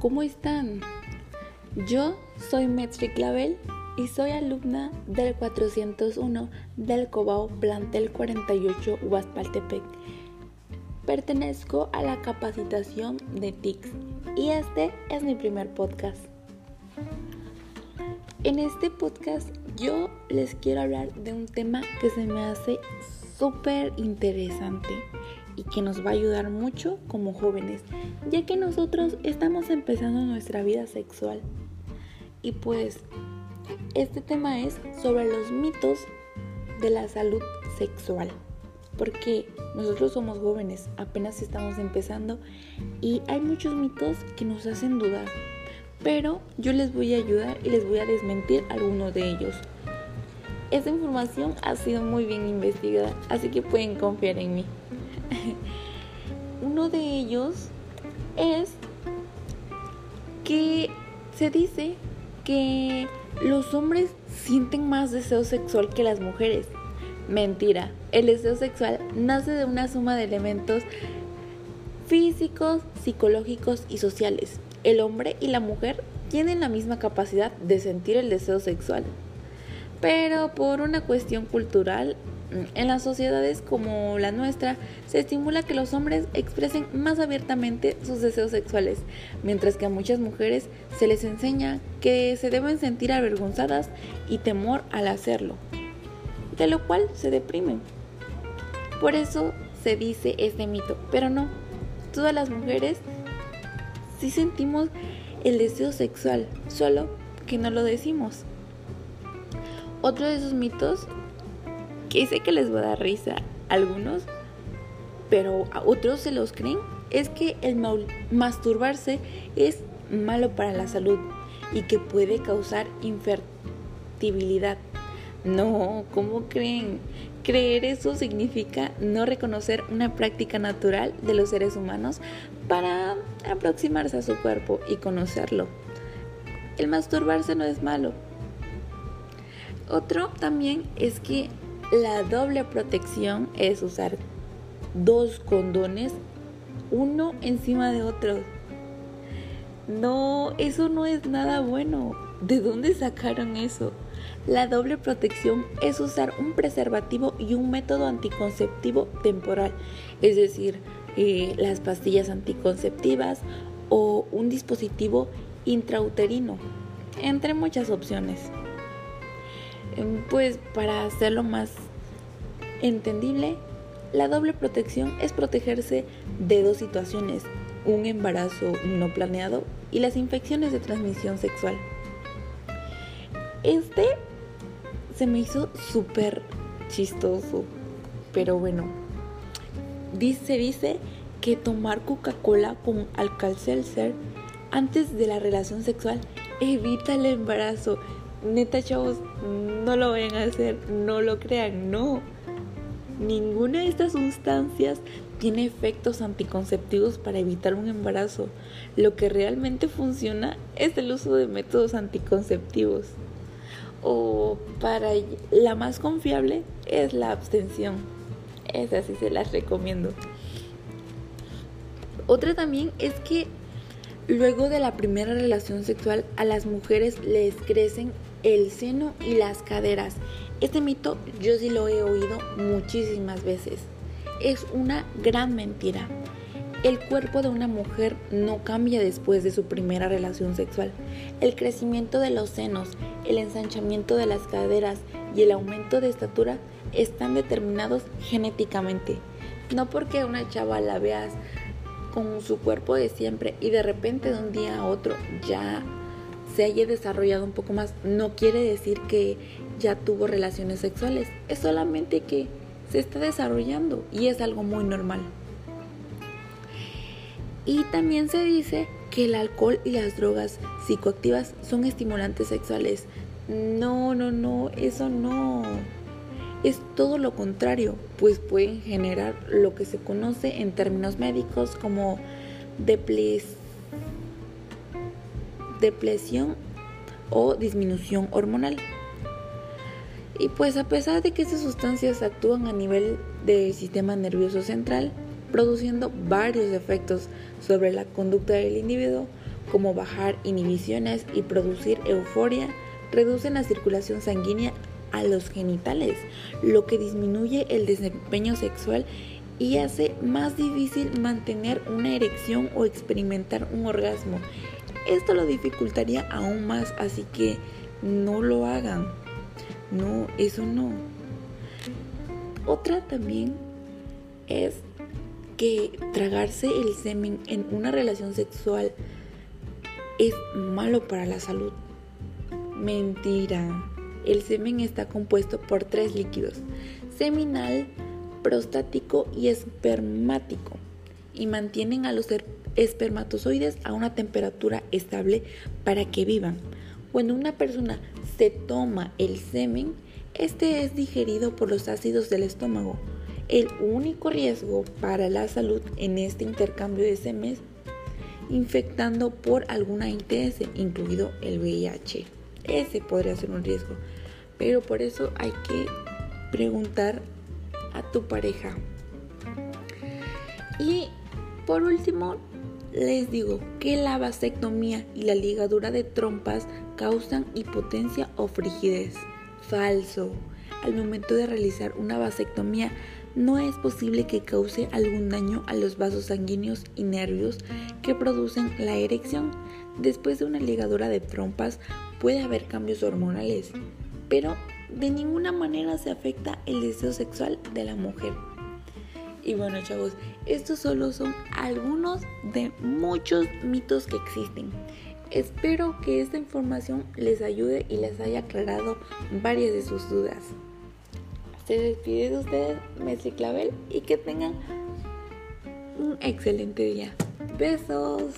¿cómo están? Yo soy Metri Clavel y soy alumna del 401 del Cobao Plantel 48 Huaspaltepec. Pertenezco a la capacitación de TICS y este es mi primer podcast. En este podcast yo les quiero hablar de un tema que se me hace súper interesante y que nos va a ayudar mucho como jóvenes, ya que nosotros estamos empezando nuestra vida sexual. Y pues este tema es sobre los mitos de la salud sexual, porque nosotros somos jóvenes, apenas estamos empezando y hay muchos mitos que nos hacen dudar, pero yo les voy a ayudar y les voy a desmentir algunos de ellos. Esta información ha sido muy bien investigada, así que pueden confiar en mí. Uno de ellos es que se dice que los hombres sienten más deseo sexual que las mujeres. Mentira, el deseo sexual nace de una suma de elementos físicos, psicológicos y sociales. El hombre y la mujer tienen la misma capacidad de sentir el deseo sexual, pero por una cuestión cultural en las sociedades como la nuestra, se estimula que los hombres expresen más abiertamente sus deseos sexuales, mientras que a muchas mujeres se les enseña que se deben sentir avergonzadas y temor al hacerlo, de lo cual se deprimen. Por eso se dice este mito, pero no, todas las mujeres sí sentimos el deseo sexual, solo que no lo decimos. Otro de esos mitos que sé que les va a dar risa a algunos, pero a otros se los creen, es que el masturbarse es malo para la salud y que puede causar infertilidad. No, ¿cómo creen? Creer eso significa no reconocer una práctica natural de los seres humanos para aproximarse a su cuerpo y conocerlo. El masturbarse no es malo. Otro también es que la doble protección es usar dos condones uno encima de otro. No, eso no es nada bueno. ¿De dónde sacaron eso? La doble protección es usar un preservativo y un método anticonceptivo temporal, es decir, eh, las pastillas anticonceptivas o un dispositivo intrauterino, entre muchas opciones. Em, pues para hacerlo más entendible, la doble protección es protegerse de dos situaciones, un embarazo no planeado y las infecciones de transmisión sexual. Este se me hizo súper chistoso, pero bueno, dice, dice que tomar Coca-Cola con Alka-Seltzer antes de la relación sexual evita el embarazo neta chavos, no lo vayan a hacer, no lo crean, no. Ninguna de estas sustancias tiene efectos anticonceptivos para evitar un embarazo. Lo que realmente funciona es el uso de métodos anticonceptivos. O para la más confiable es la abstención. Esa sí se las recomiendo. Otra también es que luego de la primera relación sexual a las mujeres les crecen el seno y las caderas. Este mito yo sí lo he oído muchísimas veces. Es una gran mentira. El cuerpo de una mujer no cambia después de su primera relación sexual. El crecimiento de los senos, el ensanchamiento de las caderas y el aumento de estatura están determinados genéticamente. No porque una chava la veas con su cuerpo de siempre y de repente de un día a otro ya se haya desarrollado un poco más, no quiere decir que ya tuvo relaciones sexuales, es solamente que se está desarrollando y es algo muy normal. Y también se dice que el alcohol y las drogas psicoactivas son estimulantes sexuales. No, no, no, eso no. Es todo lo contrario, pues pueden generar lo que se conoce en términos médicos como deplis depresión o disminución hormonal. Y pues a pesar de que estas sustancias actúan a nivel del sistema nervioso central, produciendo varios efectos sobre la conducta del individuo, como bajar inhibiciones y producir euforia, reducen la circulación sanguínea a los genitales, lo que disminuye el desempeño sexual y hace más difícil mantener una erección o experimentar un orgasmo. Esto lo dificultaría aún más, así que no lo hagan. No, eso no. Otra también es que tragarse el semen en una relación sexual es malo para la salud. Mentira. El semen está compuesto por tres líquidos, seminal, prostático y espermático, y mantienen a los espermatozoides a una temperatura estable para que vivan. Cuando una persona se toma el semen, este es digerido por los ácidos del estómago. El único riesgo para la salud en este intercambio de semen infectando por alguna ITS, incluido el VIH. Ese podría ser un riesgo. Pero por eso hay que preguntar a tu pareja. Y por último, les digo que la vasectomía y la ligadura de trompas causan hipotencia o frigidez. Falso. Al momento de realizar una vasectomía no es posible que cause algún daño a los vasos sanguíneos y nervios que producen la erección. Después de una ligadura de trompas puede haber cambios hormonales, pero de ninguna manera se afecta el deseo sexual de la mujer. Y bueno chavos, estos solo son algunos de muchos mitos que existen. Espero que esta información les ayude y les haya aclarado varias de sus dudas. Se despide de ustedes Messi Clavel y que tengan un excelente día. Besos.